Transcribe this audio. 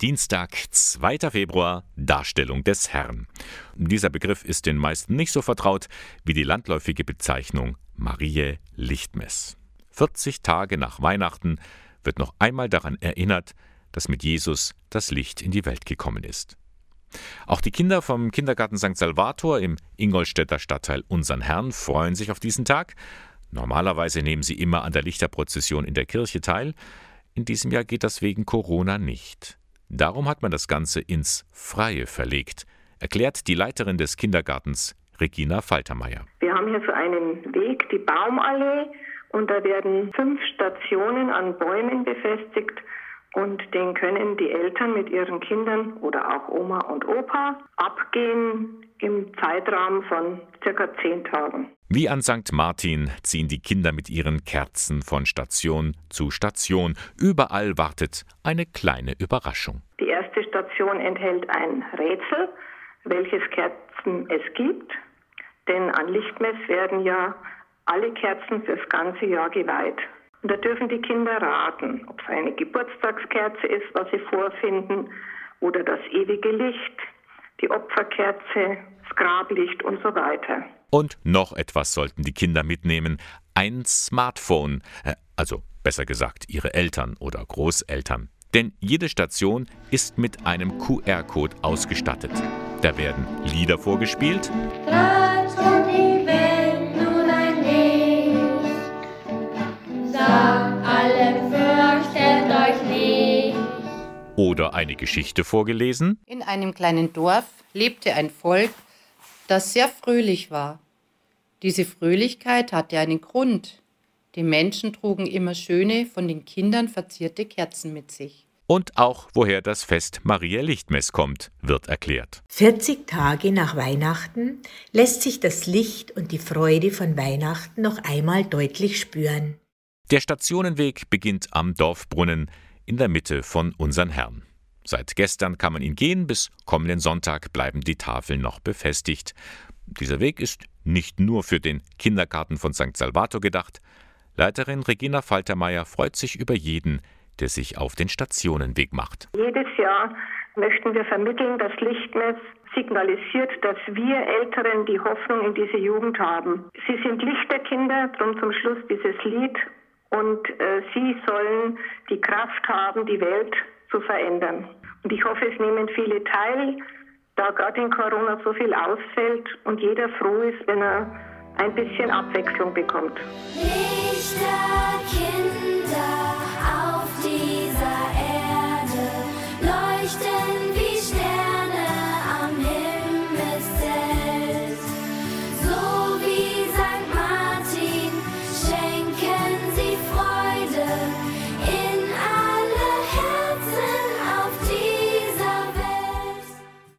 Dienstag, 2. Februar, Darstellung des Herrn. Dieser Begriff ist den meisten nicht so vertraut wie die landläufige Bezeichnung Mariä Lichtmess. 40 Tage nach Weihnachten wird noch einmal daran erinnert, dass mit Jesus das Licht in die Welt gekommen ist. Auch die Kinder vom Kindergarten St. Salvator im Ingolstädter Stadtteil Unsern Herrn freuen sich auf diesen Tag. Normalerweise nehmen sie immer an der Lichterprozession in der Kirche teil. In diesem Jahr geht das wegen Corona nicht. Darum hat man das Ganze ins Freie verlegt, erklärt die Leiterin des Kindergartens Regina Faltermeier. Wir haben hier so einen Weg, die Baumallee, und da werden fünf Stationen an Bäumen befestigt und den können die Eltern mit ihren Kindern oder auch Oma und Opa abgehen im Zeitraum von circa zehn Tagen. Wie an St. Martin ziehen die Kinder mit ihren Kerzen von Station zu Station. Überall wartet eine kleine Überraschung. Die erste Station enthält ein Rätsel, welches Kerzen es gibt. Denn an Lichtmess werden ja alle Kerzen fürs ganze Jahr geweiht. Und da dürfen die Kinder raten, ob es eine Geburtstagskerze ist, was sie vorfinden, oder das ewige Licht, die Opferkerze, das Grablicht und so weiter. Und noch etwas sollten die Kinder mitnehmen, ein Smartphone, äh, also besser gesagt ihre Eltern oder Großeltern. Denn jede Station ist mit einem QR-Code ausgestattet. Da werden Lieder vorgespielt. Oder eine Geschichte vorgelesen. In einem kleinen Dorf lebte ein Volk, das sehr fröhlich war. Diese Fröhlichkeit hatte einen Grund. Die Menschen trugen immer schöne, von den Kindern verzierte Kerzen mit sich. Und auch woher das Fest Maria Lichtmess kommt, wird erklärt. 40 Tage nach Weihnachten lässt sich das Licht und die Freude von Weihnachten noch einmal deutlich spüren. Der Stationenweg beginnt am Dorfbrunnen in der Mitte von unseren Herrn. Seit gestern kann man ihn gehen, bis kommenden Sonntag bleiben die Tafeln noch befestigt. Dieser Weg ist nicht nur für den Kindergarten von St. Salvator gedacht. Leiterin Regina Faltermeier freut sich über jeden, der sich auf den Stationenweg macht. Jedes Jahr möchten wir vermitteln, dass Lichtmess signalisiert, dass wir Älteren die Hoffnung in diese Jugend haben. Sie sind Lichterkinder, darum zum Schluss dieses Lied. Und äh, sie sollen die Kraft haben, die Welt zu verändern. Und ich hoffe, es nehmen viele teil, da gerade in Corona so viel ausfällt und jeder froh ist, wenn er ein bisschen Abwechslung bekommt. Lichter Kinder auf die